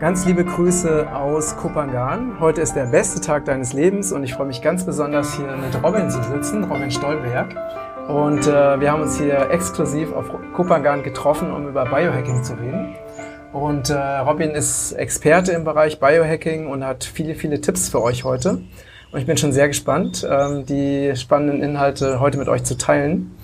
Ganz liebe Grüße aus Kupangan. Heute ist der beste Tag deines Lebens und ich freue mich ganz besonders hier mit Robin zu sitzen, Robin Stolberg. Und äh, wir haben uns hier exklusiv auf Kupangan getroffen, um über Biohacking zu reden. Und äh, Robin ist Experte im Bereich Biohacking und hat viele, viele Tipps für euch heute. Und ich bin schon sehr gespannt, ähm, die spannenden Inhalte heute mit euch zu teilen.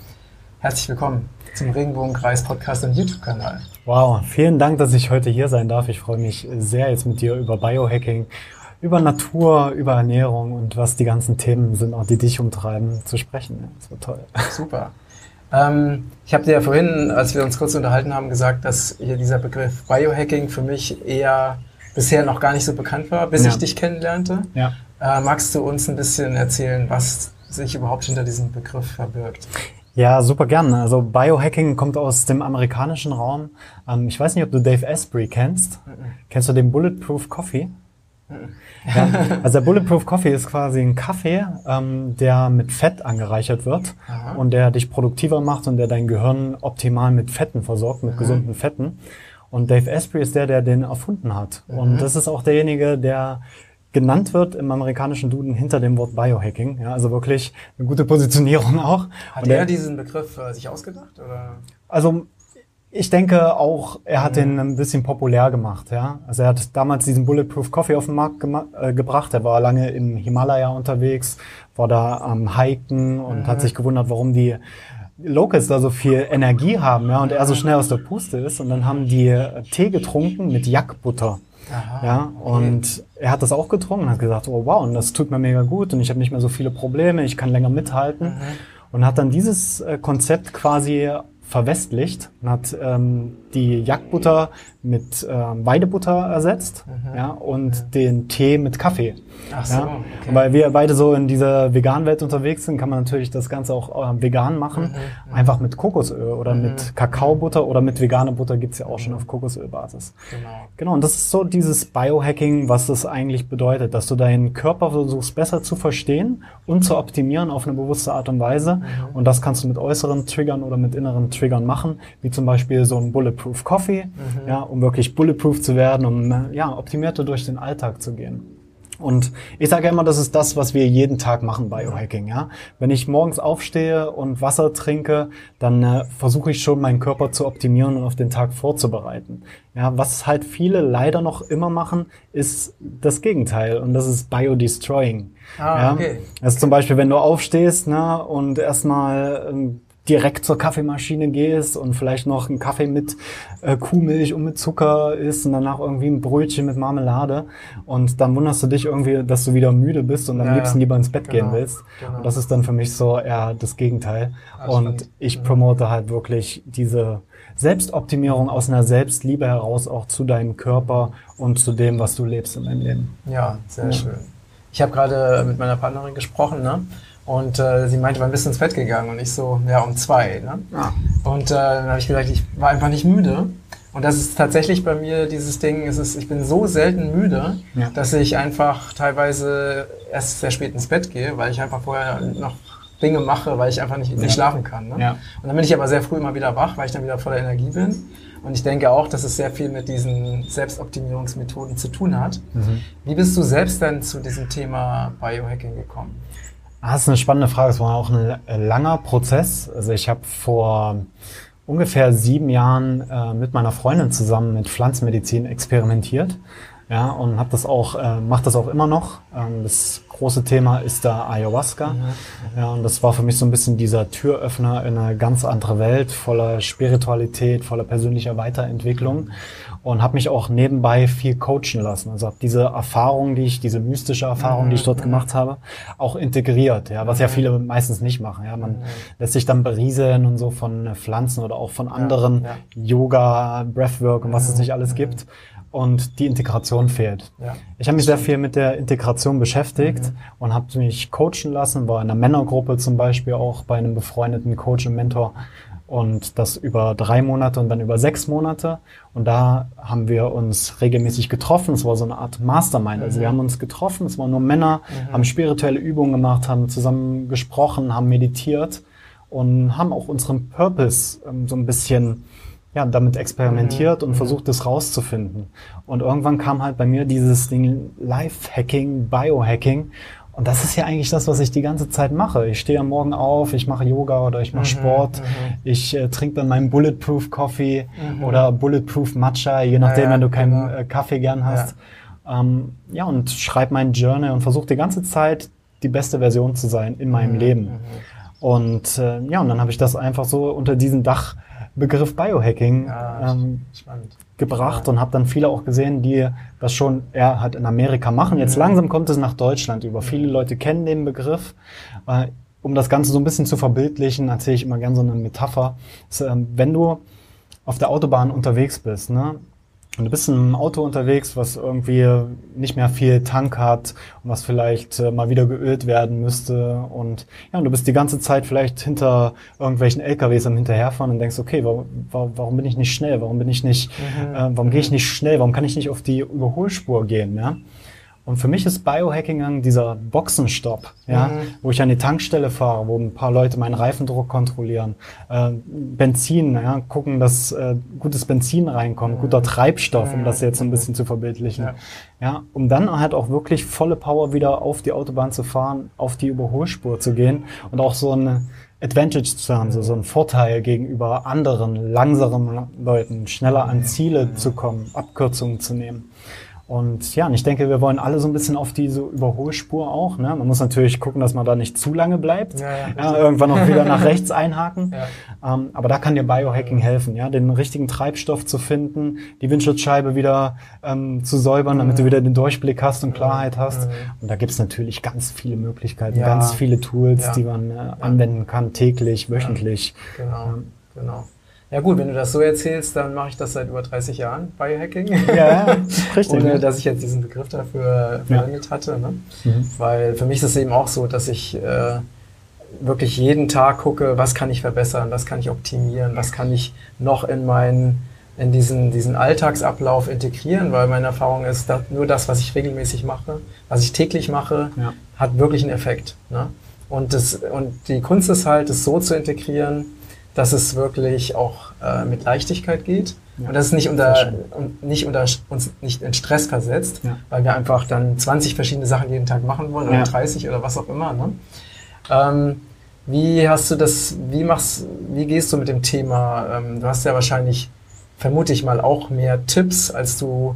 Herzlich willkommen zum Regenbogenkreis Podcast und YouTube-Kanal. Wow, vielen Dank, dass ich heute hier sein darf. Ich freue mich sehr, jetzt mit dir über Biohacking, über Natur, über Ernährung und was die ganzen Themen sind, auch die dich umtreiben, zu sprechen. Das wird toll. Super. Ähm, ich habe dir ja vorhin, als wir uns kurz unterhalten haben, gesagt, dass hier dieser Begriff Biohacking für mich eher bisher noch gar nicht so bekannt war, bis ja. ich dich kennenlernte. Ja. Äh, magst du uns ein bisschen erzählen, was sich überhaupt hinter diesem Begriff verbirgt? Ja, super gern. Also Biohacking kommt aus dem amerikanischen Raum. Ähm, ich weiß nicht, ob du Dave Asprey kennst. Mhm. Kennst du den Bulletproof Coffee? Mhm. Ja, also der Bulletproof Coffee ist quasi ein Kaffee, ähm, der mit Fett angereichert wird Aha. und der dich produktiver macht und der dein Gehirn optimal mit Fetten versorgt, mit mhm. gesunden Fetten. Und Dave Asprey ist der, der den erfunden hat. Mhm. Und das ist auch derjenige, der genannt wird im amerikanischen Duden hinter dem Wort Biohacking. Ja, also wirklich eine gute Positionierung auch. Hat Und er diesen Begriff äh, sich ausgedacht? Oder? Also ich denke auch, er hat mhm. den ein bisschen populär gemacht. Ja, also er hat damals diesen Bulletproof Coffee auf den Markt äh, gebracht. Er war lange im Himalaya unterwegs, war da am Hiken und mhm. hat sich gewundert, warum die Locals da so viel Energie haben, ja, und er so schnell aus der Puste ist. Und dann haben die Tee getrunken mit Jackbutter. Aha, ja, und er hat das auch getrunken und hat gesagt, oh wow, und das tut mir mega gut und ich habe nicht mehr so viele Probleme, ich kann länger mithalten. Mhm. Und hat dann dieses äh, Konzept quasi verwestlicht und hat ähm, die Jagdbutter mit äh, Weidebutter ersetzt mhm. ja, und ja. den Tee mit Kaffee. Ach so, ja. okay. Weil wir beide so in dieser veganen Welt unterwegs sind, kann man natürlich das Ganze auch äh, vegan machen. Mhm. mhm. Einfach mit Kokosöl oder mhm. mit Kakaobutter oder mit veganer Butter gibt's ja auch schon mhm. auf Kokosölbasis. Genau. genau, und das ist so dieses Biohacking, was das eigentlich bedeutet, dass du deinen Körper versuchst besser zu verstehen und zu optimieren auf eine bewusste Art und Weise. Mhm. Und das kannst du mit äußeren Triggern oder mit inneren Triggern machen, wie zum Beispiel so ein Bulletproof Coffee, ja, um wirklich bulletproof zu werden, um ja, optimierter durch den Alltag zu gehen. Und ich sage immer, das ist das, was wir jeden Tag machen, Biohacking. Ja? Wenn ich morgens aufstehe und Wasser trinke, dann äh, versuche ich schon, meinen Körper zu optimieren und auf den Tag vorzubereiten. Ja, was halt viele leider noch immer machen, ist das Gegenteil und das ist Biodestroying. Ah, ja? okay. Ist zum Beispiel, wenn du aufstehst ne, und erstmal ähm, direkt zur Kaffeemaschine gehst und vielleicht noch einen Kaffee mit äh, Kuhmilch und mit Zucker isst und danach irgendwie ein Brötchen mit Marmelade und dann wunderst du dich irgendwie, dass du wieder müde bist und am ja, liebsten lieber ins Bett genau, gehen willst. Genau. Und das ist dann für mich so eher das Gegenteil. Ja, und ich promote halt wirklich diese Selbstoptimierung aus einer Selbstliebe heraus auch zu deinem Körper und zu dem, was du lebst in deinem Leben. Ja, sehr ja. schön. Ich habe gerade mit meiner Partnerin gesprochen, ne? Und äh, sie meinte, wann bist du ins Bett gegangen? Und ich so, ja, um zwei. Ne? Ja. Und äh, dann habe ich gesagt, ich war einfach nicht müde. Und das ist tatsächlich bei mir dieses Ding, es ist, ich bin so selten müde, ja. dass ich einfach teilweise erst sehr spät ins Bett gehe, weil ich einfach vorher noch Dinge mache, weil ich einfach nicht, nicht schlafen kann. Ne? Ja. Und dann bin ich aber sehr früh immer wieder wach, weil ich dann wieder voller Energie bin. Und ich denke auch, dass es sehr viel mit diesen Selbstoptimierungsmethoden zu tun hat. Mhm. Wie bist du selbst denn zu diesem Thema Biohacking gekommen? Ah, das ist eine spannende Frage. Es war auch ein langer Prozess. Also ich habe vor ungefähr sieben Jahren äh, mit meiner Freundin zusammen mit Pflanzenmedizin experimentiert. Ja, und habe das auch, äh, mache das auch immer noch. Ähm, das große Thema ist da Ayahuasca. Mhm. Ja, und das war für mich so ein bisschen dieser Türöffner in eine ganz andere Welt, voller Spiritualität, voller persönlicher Weiterentwicklung und habe mich auch nebenbei viel coachen lassen. Also habe diese Erfahrung, die ich, diese mystische Erfahrung, mhm. die ich dort mhm. gemacht habe, auch integriert. Ja, was ja mhm. viele meistens nicht machen. Ja, man mhm. lässt sich dann berieseln und so von Pflanzen oder auch von anderen ja, ja. Yoga, Breathwork und was es nicht alles gibt. Und die Integration fehlt. Ja, ich habe mich sehr viel mit der Integration beschäftigt mhm. und habe mich coachen lassen, war in einer Männergruppe zum Beispiel auch bei einem befreundeten Coach und Mentor und das über drei Monate und dann über sechs Monate. Und da haben wir uns regelmäßig getroffen. Es war so eine Art Mastermind. Also wir mhm. haben uns getroffen, es waren nur Männer, mhm. haben spirituelle Übungen gemacht, haben zusammen gesprochen, haben meditiert und haben auch unseren Purpose ähm, so ein bisschen ja, damit experimentiert mhm. und versucht, das rauszufinden. Und irgendwann kam halt bei mir dieses Ding Life-Hacking, Biohacking. Und das ist ja eigentlich das, was ich die ganze Zeit mache. Ich stehe am Morgen auf, ich mache Yoga oder ich mache mhm, Sport. Mhm. Ich äh, trinke dann meinen Bulletproof Coffee mhm. oder Bulletproof Matcha, je nachdem, ja, wenn du keinen genau. äh, Kaffee gern hast. Ja, ähm, ja und schreibe meinen Journal und versuche die ganze Zeit die beste Version zu sein in meinem mhm, Leben. Mhm. Und äh, ja, und dann habe ich das einfach so unter diesen Dachbegriff Biohacking ja, ähm, gebracht ja. und habe dann viele auch gesehen, die das schon eher halt in Amerika machen. Jetzt mhm. langsam kommt es nach Deutschland über. Viele Leute kennen den Begriff. Äh, um das Ganze so ein bisschen zu verbildlichen, erzähle ich immer gerne so eine Metapher. Dass, äh, wenn du auf der Autobahn unterwegs bist, ne, und du bist in einem Auto unterwegs, was irgendwie nicht mehr viel Tank hat und was vielleicht äh, mal wieder geölt werden müsste. Und ja, und du bist die ganze Zeit vielleicht hinter irgendwelchen LKWs am Hinterherfahren und denkst, okay, warum, warum bin ich nicht schnell? Warum bin ich nicht, mhm. äh, warum gehe ich nicht schnell? Warum kann ich nicht auf die Überholspur gehen? Ja? Und für mich ist Biohacking dieser Boxenstopp, ja, mhm. wo ich an die Tankstelle fahre, wo ein paar Leute meinen Reifendruck kontrollieren, äh, Benzin, ja, gucken, dass äh, gutes Benzin reinkommt, mhm. guter Treibstoff, um das jetzt ein bisschen zu verbildlichen, ja. ja, um dann halt auch wirklich volle Power wieder auf die Autobahn zu fahren, auf die Überholspur zu gehen und auch so eine Advantage zu haben, so, so einen Vorteil gegenüber anderen, langsamen Leuten, schneller an Ziele zu kommen, Abkürzungen zu nehmen. Und ja, und ich denke, wir wollen alle so ein bisschen auf diese Überholspur auch. Ne? Man muss natürlich gucken, dass man da nicht zu lange bleibt. Ja, ja, ja irgendwann auch wieder nach rechts einhaken. Ja. Ähm, aber da kann dir Biohacking helfen, ja, den richtigen Treibstoff zu finden, die Windschutzscheibe wieder ähm, zu säubern, damit du wieder den Durchblick hast und Klarheit hast. Und da gibt's natürlich ganz viele Möglichkeiten, ganz viele Tools, die man äh, anwenden kann, täglich, wöchentlich. Genau, genau. Ja gut, wenn du das so erzählst, dann mache ich das seit über 30 Jahren, Biohacking. Ja, richtig. Ohne, dass ich jetzt diesen Begriff dafür verwendet ja. hatte. Ne? Mhm. Weil für mich ist es eben auch so, dass ich äh, wirklich jeden Tag gucke, was kann ich verbessern, was kann ich optimieren, was kann ich noch in meinen in diesen, diesen Alltagsablauf integrieren, weil meine Erfahrung ist, dass nur das, was ich regelmäßig mache, was ich täglich mache, ja. hat wirklich einen Effekt. Ne? Und, das, und die Kunst ist halt, es so zu integrieren, dass es wirklich auch äh, mit Leichtigkeit geht ja, und dass es nicht unter, nicht unter uns nicht in Stress versetzt, ja. weil wir einfach dann 20 verschiedene Sachen jeden Tag machen wollen oder ja. 30 oder was auch immer. Ne? Ähm, wie hast du das, wie machst, wie gehst du mit dem Thema? Ähm, du hast ja wahrscheinlich, vermute ich mal, auch mehr Tipps, als du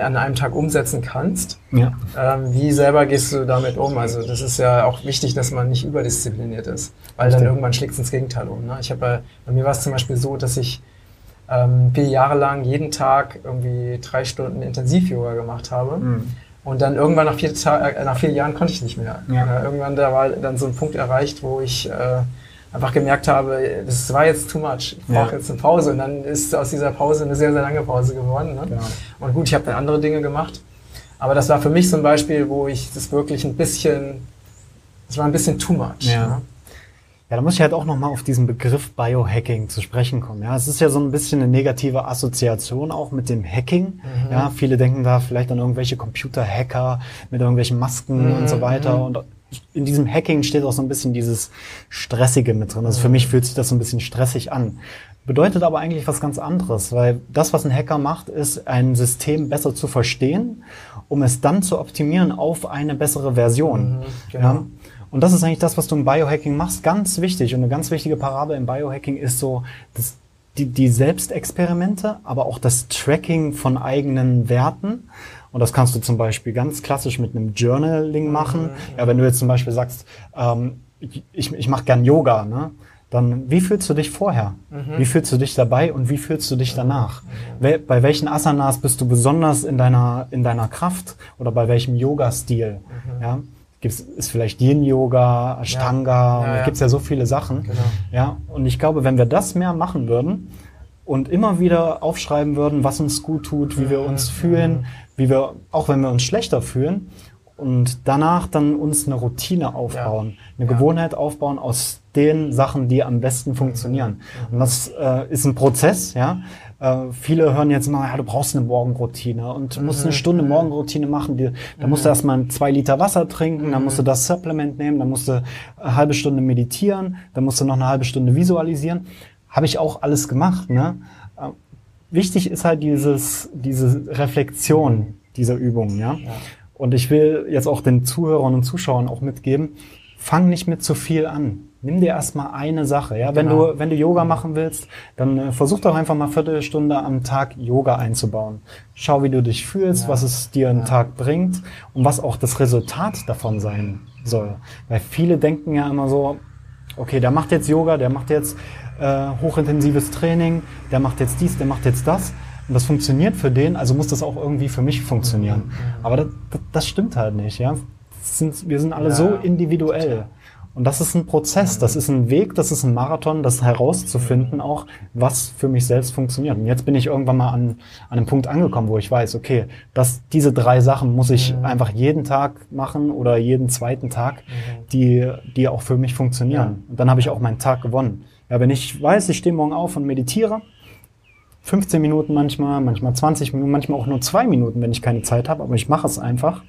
an einem Tag umsetzen kannst. Ja. Ähm, wie selber gehst du damit um? Also das ist ja auch wichtig, dass man nicht überdiszipliniert ist, weil Richtig. dann irgendwann schlägt es ins Gegenteil um. Ne? Ich habe bei, bei mir war es zum Beispiel so, dass ich ähm, vier Jahre lang jeden Tag irgendwie drei Stunden Intensiv-Yoga gemacht habe. Mhm. Und dann irgendwann nach vier, äh, nach vier Jahren konnte ich nicht mehr. Ja. Äh, irgendwann da war dann so ein Punkt erreicht, wo ich äh, einfach gemerkt habe, das war jetzt too much. Ich brauche ja. jetzt eine Pause. Und dann ist aus dieser Pause eine sehr, sehr lange Pause geworden. Ne? Ja. Und gut, ich habe dann andere Dinge gemacht. Aber das war für mich so ein Beispiel, wo ich das wirklich ein bisschen, das war ein bisschen too much. Ja. Ne? Ja, da muss ich halt auch nochmal auf diesen Begriff Biohacking zu sprechen kommen. Ja, es ist ja so ein bisschen eine negative Assoziation auch mit dem Hacking. Mhm. Ja, viele denken da vielleicht an irgendwelche Computerhacker mit irgendwelchen Masken mhm. und so weiter. Mhm. Und in diesem Hacking steht auch so ein bisschen dieses Stressige mit drin. Also für mich fühlt sich das so ein bisschen stressig an. Bedeutet aber eigentlich was ganz anderes, weil das, was ein Hacker macht, ist, ein System besser zu verstehen, um es dann zu optimieren auf eine bessere Version. Mhm, genau. ja? Und das ist eigentlich das, was du im Biohacking machst, ganz wichtig. Und eine ganz wichtige Parabel im Biohacking ist so, das, die, die Selbstexperimente, aber auch das Tracking von eigenen Werten. Und das kannst du zum Beispiel ganz klassisch mit einem Journaling machen. Mhm. Ja, wenn du jetzt zum Beispiel sagst, ähm, ich, ich mache gern Yoga, ne? dann wie fühlst du dich vorher? Mhm. Wie fühlst du dich dabei und wie fühlst du dich danach? Mhm. Bei welchen Asanas bist du besonders in deiner, in deiner Kraft oder bei welchem Yoga-Stil? Mhm. Ja? Gibt's, ist vielleicht Yin-Yoga, Ashtanga, ja. ja, ja. gibt's ja so viele Sachen. Genau. Ja, und ich glaube, wenn wir das mehr machen würden und immer wieder aufschreiben würden, was uns gut tut, wie wir uns mhm. fühlen, wie wir, auch wenn wir uns schlechter fühlen, und danach dann uns eine Routine aufbauen, eine ja. Gewohnheit aufbauen aus den Sachen, die am besten funktionieren. Mhm. Und das äh, ist ein Prozess, ja. Äh, viele hören jetzt mal, ja, du brauchst eine Morgenroutine und du musst eine mhm. Stunde Morgenroutine machen. Die, da musst du mhm. erstmal zwei Liter Wasser trinken, dann musst du das Supplement nehmen, dann musst du eine halbe Stunde meditieren, dann musst du noch eine halbe Stunde visualisieren. Habe ich auch alles gemacht, ne? wichtig ist halt dieses, diese Reflexion dieser Übungen, ja? ja. Und ich will jetzt auch den Zuhörern und Zuschauern auch mitgeben, fang nicht mit zu viel an. Nimm dir erstmal eine Sache. Ja, wenn genau. du wenn du Yoga machen willst, dann äh, versuch doch einfach mal eine Viertelstunde am Tag Yoga einzubauen. Schau, wie du dich fühlst, ja. was es dir am ja. Tag bringt und was auch das Resultat davon sein soll. Weil viele denken ja immer so, okay, der macht jetzt Yoga, der macht jetzt äh, hochintensives Training, der macht jetzt dies, der macht jetzt das. Und das funktioniert für den, also muss das auch irgendwie für mich funktionieren. Aber das, das, stimmt halt nicht. Ja? Sind, wir sind alle ja. so individuell. Und das ist ein Prozess, das ist ein Weg, das ist ein Marathon, das herauszufinden auch, was für mich selbst funktioniert. Und jetzt bin ich irgendwann mal an, an einem Punkt angekommen, wo ich weiß, okay, dass diese drei Sachen muss ich einfach jeden Tag machen oder jeden zweiten Tag. Die, die auch für mich funktionieren. Und dann habe ich auch meinen Tag gewonnen. Ja, wenn ich weiß, ich stehe morgen auf und meditiere, 15 Minuten manchmal, manchmal 20 Minuten, manchmal auch nur zwei Minuten, wenn ich keine Zeit habe, aber ich mache es einfach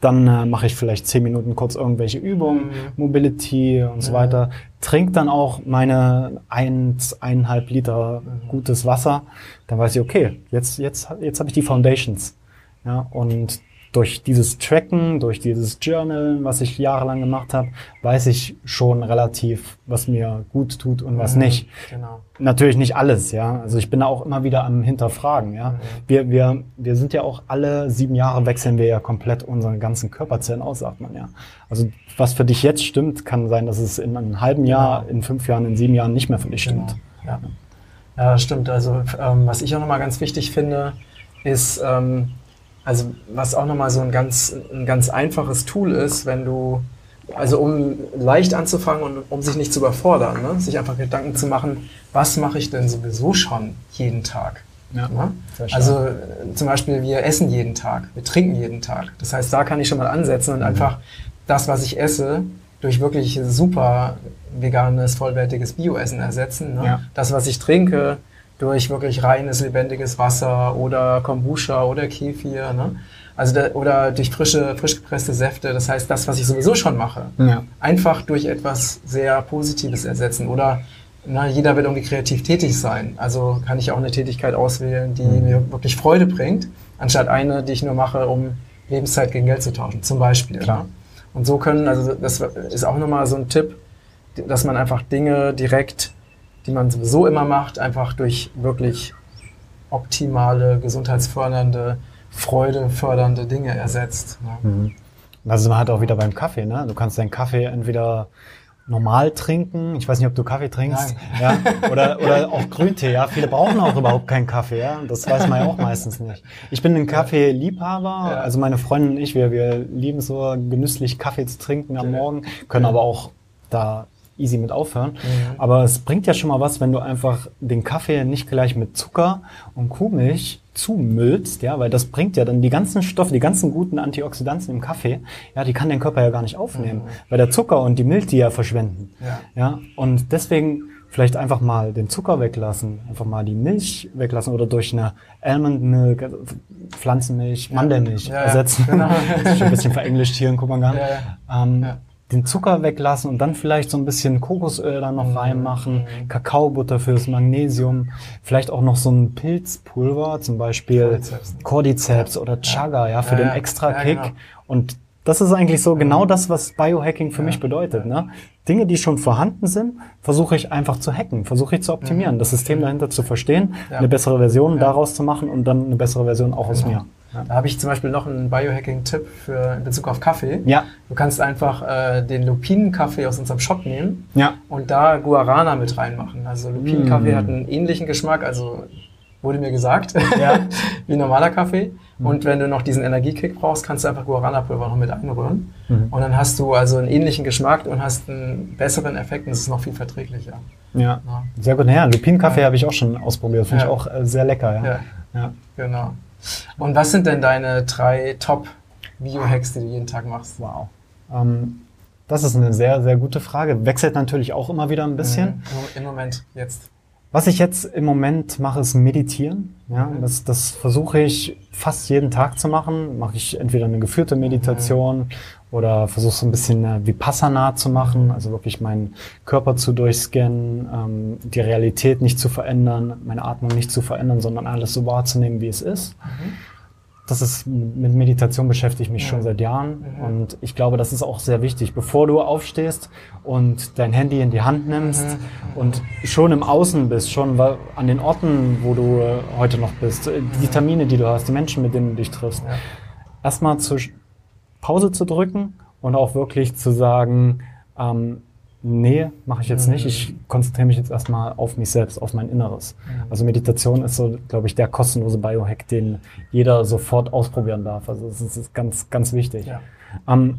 dann äh, mache ich vielleicht zehn Minuten kurz irgendwelche Übungen, mhm. Mobility und so weiter. Trink dann auch meine eins, eineinhalb Liter mhm. gutes Wasser. Dann weiß ich, okay, jetzt, jetzt, jetzt habe ich die Foundations. Ja, und durch dieses Tracken, durch dieses Journal, was ich jahrelang gemacht habe, weiß ich schon relativ, was mir gut tut und was mhm, nicht. Genau. Natürlich nicht alles, ja. Also ich bin da auch immer wieder am Hinterfragen, ja. Mhm. Wir, wir, wir sind ja auch alle sieben Jahre wechseln wir ja komplett unseren ganzen Körperzellen aus, sagt man ja. Also was für dich jetzt stimmt, kann sein, dass es in einem halben Jahr, genau. in fünf Jahren, in sieben Jahren nicht mehr für dich genau. stimmt. Ja. ja, stimmt. Also ähm, was ich auch nochmal ganz wichtig finde, ist, ähm, also was auch nochmal so ein ganz, ein ganz einfaches Tool ist, wenn du, also um leicht anzufangen und um sich nicht zu überfordern, ne? sich einfach Gedanken zu machen, was mache ich denn sowieso schon jeden Tag? Ja, ne? Also zum Beispiel, wir essen jeden Tag, wir trinken jeden Tag. Das heißt, da kann ich schon mal ansetzen und mhm. einfach das, was ich esse, durch wirklich super veganes, vollwertiges Bioessen ersetzen. Ne? Ja. Das, was ich trinke, durch wirklich reines, lebendiges Wasser oder Kombucha oder Kefir. Ne? Also da, oder durch frische, frisch gepresste Säfte. Das heißt, das, was ich sowieso schon mache, ja. einfach durch etwas sehr Positives ersetzen. Oder na, jeder will irgendwie kreativ tätig sein. Also kann ich auch eine Tätigkeit auswählen, die mhm. mir wirklich Freude bringt, anstatt eine, die ich nur mache, um Lebenszeit gegen Geld zu tauschen, zum Beispiel. Klar. Ne? Und so können, also das ist auch nochmal so ein Tipp, dass man einfach Dinge direkt die man sowieso immer macht, einfach durch wirklich optimale, gesundheitsfördernde, freudefördernde Dinge ersetzt. Ne? Mhm. Da sind wir halt auch wieder beim Kaffee. Ne? Du kannst deinen Kaffee entweder normal trinken. Ich weiß nicht, ob du Kaffee trinkst. Nein. Ja, oder, oder auch Grüntee. Ja, viele brauchen auch überhaupt keinen Kaffee. Ja, das weiß man ja auch meistens nicht. Ich bin ein Kaffeeliebhaber. Ja. Also meine Freundin und ich, wir, wir lieben so genüsslich Kaffee zu trinken am Morgen, können aber auch da easy mit aufhören. Mhm. Aber es bringt ja schon mal was, wenn du einfach den Kaffee nicht gleich mit Zucker und Kuhmilch zumüllst, ja, weil das bringt ja dann die ganzen Stoffe, die ganzen guten Antioxidantien im Kaffee, ja, die kann dein Körper ja gar nicht aufnehmen, mhm. weil der Zucker und die Milch die ja verschwenden. Ja. ja, und deswegen vielleicht einfach mal den Zucker weglassen, einfach mal die Milch weglassen oder durch eine Almond Milk, also Pflanzenmilch, Mandelmilch ja, ersetzen. Ja, genau. das ist schon ein bisschen verenglischt hier in. Ja, ähm, den Zucker weglassen und dann vielleicht so ein bisschen Kokosöl da noch mhm. reinmachen, Kakaobutter fürs Magnesium, vielleicht auch noch so ein Pilzpulver, zum Beispiel Cordyceps, Cordyceps ja. oder Chaga, ja, für ja, den extra Kick. Genau. Und das ist eigentlich so genau das, was Biohacking für mich bedeutet. Ne? Dinge, die schon vorhanden sind, versuche ich einfach zu hacken, versuche ich zu optimieren, mhm. das System dahinter zu verstehen, eine bessere Version daraus zu machen und dann eine bessere Version auch aus genau. mir. Ja. Da habe ich zum Beispiel noch einen Biohacking-Tipp für in Bezug auf Kaffee. Ja. Du kannst einfach äh, den Lupinenkaffee aus unserem Shop nehmen ja. und da Guarana mit reinmachen. Also Lupinenkaffee mm. hat einen ähnlichen Geschmack, also wurde mir gesagt, ja. wie normaler Kaffee. Mhm. Und wenn du noch diesen Energiekick brauchst, kannst du einfach Guarana-Pulver noch mit einrühren. Mhm. Und dann hast du also einen ähnlichen Geschmack und hast einen besseren Effekt und es ist noch viel verträglicher. Ja, ja. sehr gut. Ja, Lupinenkaffee ja. habe ich auch schon ausprobiert. Finde ich auch äh, sehr lecker. Ja. ja. genau. Und was sind denn deine drei Top-Bio-Hacks, die du jeden Tag machst? Wow. Ähm, das ist eine sehr, sehr gute Frage. Wechselt natürlich auch immer wieder ein bisschen. Mhm. Im Moment, jetzt. Was ich jetzt im Moment mache, ist meditieren. Ja, mhm. das, das versuche ich fast jeden Tag zu machen. Mache ich entweder eine geführte Meditation mhm. Oder versuche so ein bisschen äh, Vipassana zu machen, also wirklich meinen Körper zu durchscannen, ähm, die Realität nicht zu verändern, meine Atmung nicht zu verändern, sondern alles so wahrzunehmen, wie es ist. Mhm. Das ist, mit Meditation beschäftige ich mich ja. schon seit Jahren mhm. und ich glaube, das ist auch sehr wichtig. Bevor du aufstehst und dein Handy in die Hand nimmst mhm. und schon im Außen bist, schon an den Orten, wo du heute noch bist, äh, die Termine, die du hast, die Menschen, mit denen du dich triffst, ja. erstmal zu Pause zu drücken und auch wirklich zu sagen, ähm, nee, mache ich jetzt nicht. Ich konzentriere mich jetzt erstmal auf mich selbst, auf mein Inneres. Also Meditation ist so, glaube ich, der kostenlose Biohack, den jeder sofort ausprobieren darf. Also das ist ganz, ganz wichtig. Ja. Ähm,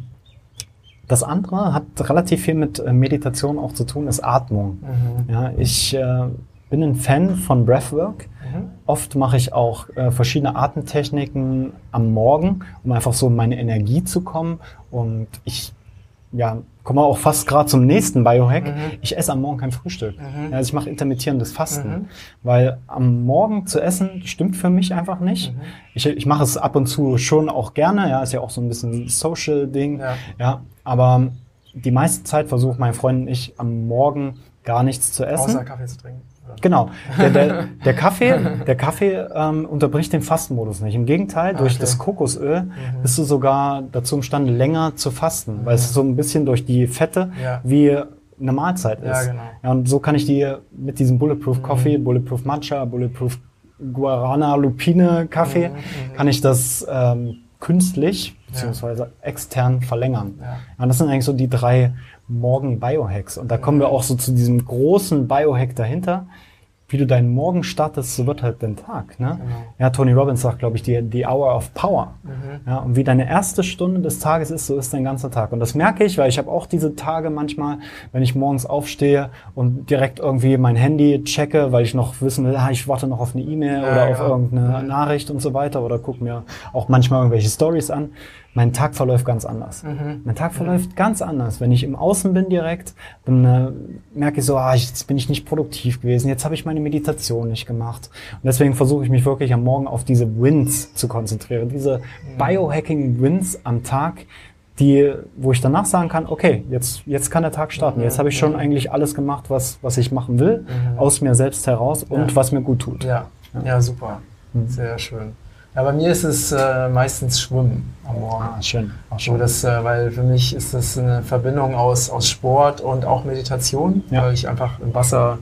das andere hat relativ viel mit äh, Meditation auch zu tun, ist Atmung. Mhm. Ja, ich äh, bin ein Fan von Breathwork. Mhm. Oft mache ich auch äh, verschiedene Atemtechniken am Morgen, um einfach so in meine Energie zu kommen. Und ich ja, kommen wir auch fast gerade zum nächsten Biohack. Mhm. Ich esse am Morgen kein Frühstück. Mhm. Also ich mache intermittierendes Fasten, mhm. weil am Morgen zu essen stimmt für mich einfach nicht. Mhm. Ich, ich mache es ab und zu schon auch gerne. Ja, ist ja auch so ein bisschen Social-Ding. Ja. ja, aber die meiste Zeit versuche mein Freund und ich am Morgen gar nichts zu essen. Außer Kaffee zu trinken. Genau. Der, der, der Kaffee, der Kaffee ähm, unterbricht den Fastenmodus nicht. Im Gegenteil, durch okay. das Kokosöl mhm. bist du sogar dazu imstande, länger zu fasten, mhm. weil es so ein bisschen durch die Fette ja. wie eine Mahlzeit ist. Ja, genau. Ja, und so kann ich dir mit diesem Bulletproof Coffee, mhm. Bulletproof Matcha, Bulletproof Guarana Lupine Kaffee, mhm, mhm. kann ich das ähm, künstlich beziehungsweise extern verlängern. Ja. ja. das sind eigentlich so die drei Morgen-Biohacks. Und da kommen wir auch so zu diesem großen Biohack dahinter, wie du deinen Morgen startest, so wird halt dein Tag. Ne? Genau. Ja, Tony Robbins sagt, glaube ich, die, die Hour of Power. Mhm. Ja, und wie deine erste Stunde des Tages ist, so ist dein ganzer Tag. Und das merke ich, weil ich habe auch diese Tage manchmal, wenn ich morgens aufstehe und direkt irgendwie mein Handy checke, weil ich noch wissen will, ah, ich warte noch auf eine E-Mail ja, oder ja. auf irgendeine mhm. Nachricht und so weiter oder gucke mir auch manchmal irgendwelche Stories an mein Tag verläuft ganz anders. Mhm. Mein Tag verläuft mhm. ganz anders. Wenn ich im Außen bin direkt, dann äh, merke ich so, ah, jetzt bin ich nicht produktiv gewesen, jetzt habe ich meine Meditation nicht gemacht. Und deswegen versuche ich mich wirklich am Morgen auf diese Wins zu konzentrieren, diese mhm. Biohacking-Wins am Tag, die, wo ich danach sagen kann, okay, jetzt, jetzt kann der Tag starten. Jetzt habe ich schon mhm. eigentlich alles gemacht, was, was ich machen will, mhm. aus mir selbst heraus und ja. was mir gut tut. Ja, ja. ja super. Mhm. Sehr schön. Ja, bei mir ist es äh, meistens Schwimmen am Morgen. Ah, schön. Auch. So, das, äh, weil für mich ist das eine Verbindung aus, aus Sport und auch Meditation, ja. weil ich einfach im Wasser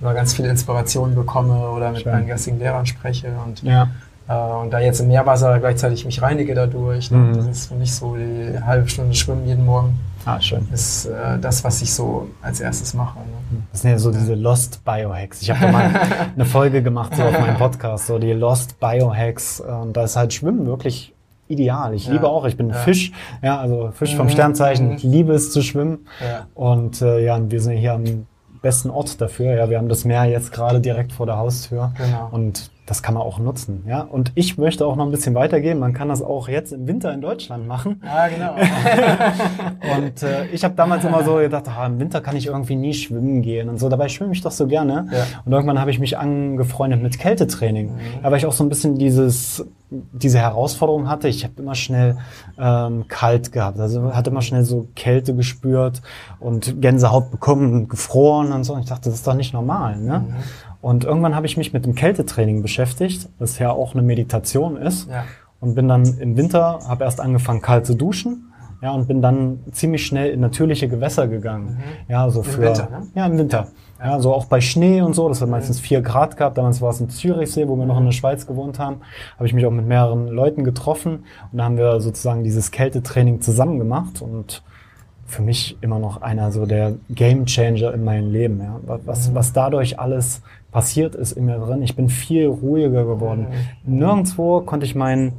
immer ganz viele Inspirationen bekomme oder mit schön. meinen geistigen Lehrern spreche und, ja. äh, und da jetzt im Meerwasser gleichzeitig mich reinige dadurch. Ne? Mhm. Das ist für mich so die halbe Stunde Schwimmen jeden Morgen. Ah, schön. Ist äh, das, was ich so als erstes mache. Ne? Das sind ja so diese Lost Biohacks. Ich habe da mal eine Folge gemacht so auf meinem Podcast, so die Lost Biohacks. Und da ist halt Schwimmen wirklich ideal. Ich ja. liebe auch, ich bin ja. Fisch, ja, also Fisch vom mhm. Sternzeichen. Ich liebe es zu schwimmen. Ja. Und äh, ja, wir sind hier am besten Ort dafür. Ja, wir haben das Meer jetzt gerade direkt vor der Haustür. Genau. Und das kann man auch nutzen. Ja? Und ich möchte auch noch ein bisschen weitergehen. Man kann das auch jetzt im Winter in Deutschland machen. Ja, genau. und äh, ich habe damals immer so gedacht, ah, im Winter kann ich irgendwie nie schwimmen gehen und so. Dabei schwimme ich doch so gerne. Ja. Und irgendwann habe ich mich angefreundet mit Kältetraining. Mhm. Weil ich auch so ein bisschen dieses diese Herausforderung hatte. Ich habe immer schnell ähm, kalt gehabt, also hatte immer schnell so Kälte gespürt und Gänsehaut bekommen und gefroren und so. Und ich dachte, das ist doch nicht normal. Ne? Mhm. Und irgendwann habe ich mich mit dem Kältetraining beschäftigt, das ja auch eine Meditation ist. Ja. Und bin dann im Winter, habe erst angefangen kalt zu duschen. Ja, und bin dann ziemlich schnell in natürliche Gewässer gegangen. Mhm. Ja, so für, Im Winter, ne? Ja, im Winter. Ja. ja, so auch bei Schnee und so. Das hat meistens vier Grad gehabt. Damals war es im Zürichsee, wo wir noch in der Schweiz gewohnt haben. Habe ich mich auch mit mehreren Leuten getroffen. Und da haben wir sozusagen dieses Kältetraining zusammen gemacht. Und für mich immer noch einer so der Game Changer in meinem Leben. Ja. Was, was dadurch alles passiert ist in mir drin. Ich bin viel ruhiger geworden. Mhm. Nirgendwo konnte ich mein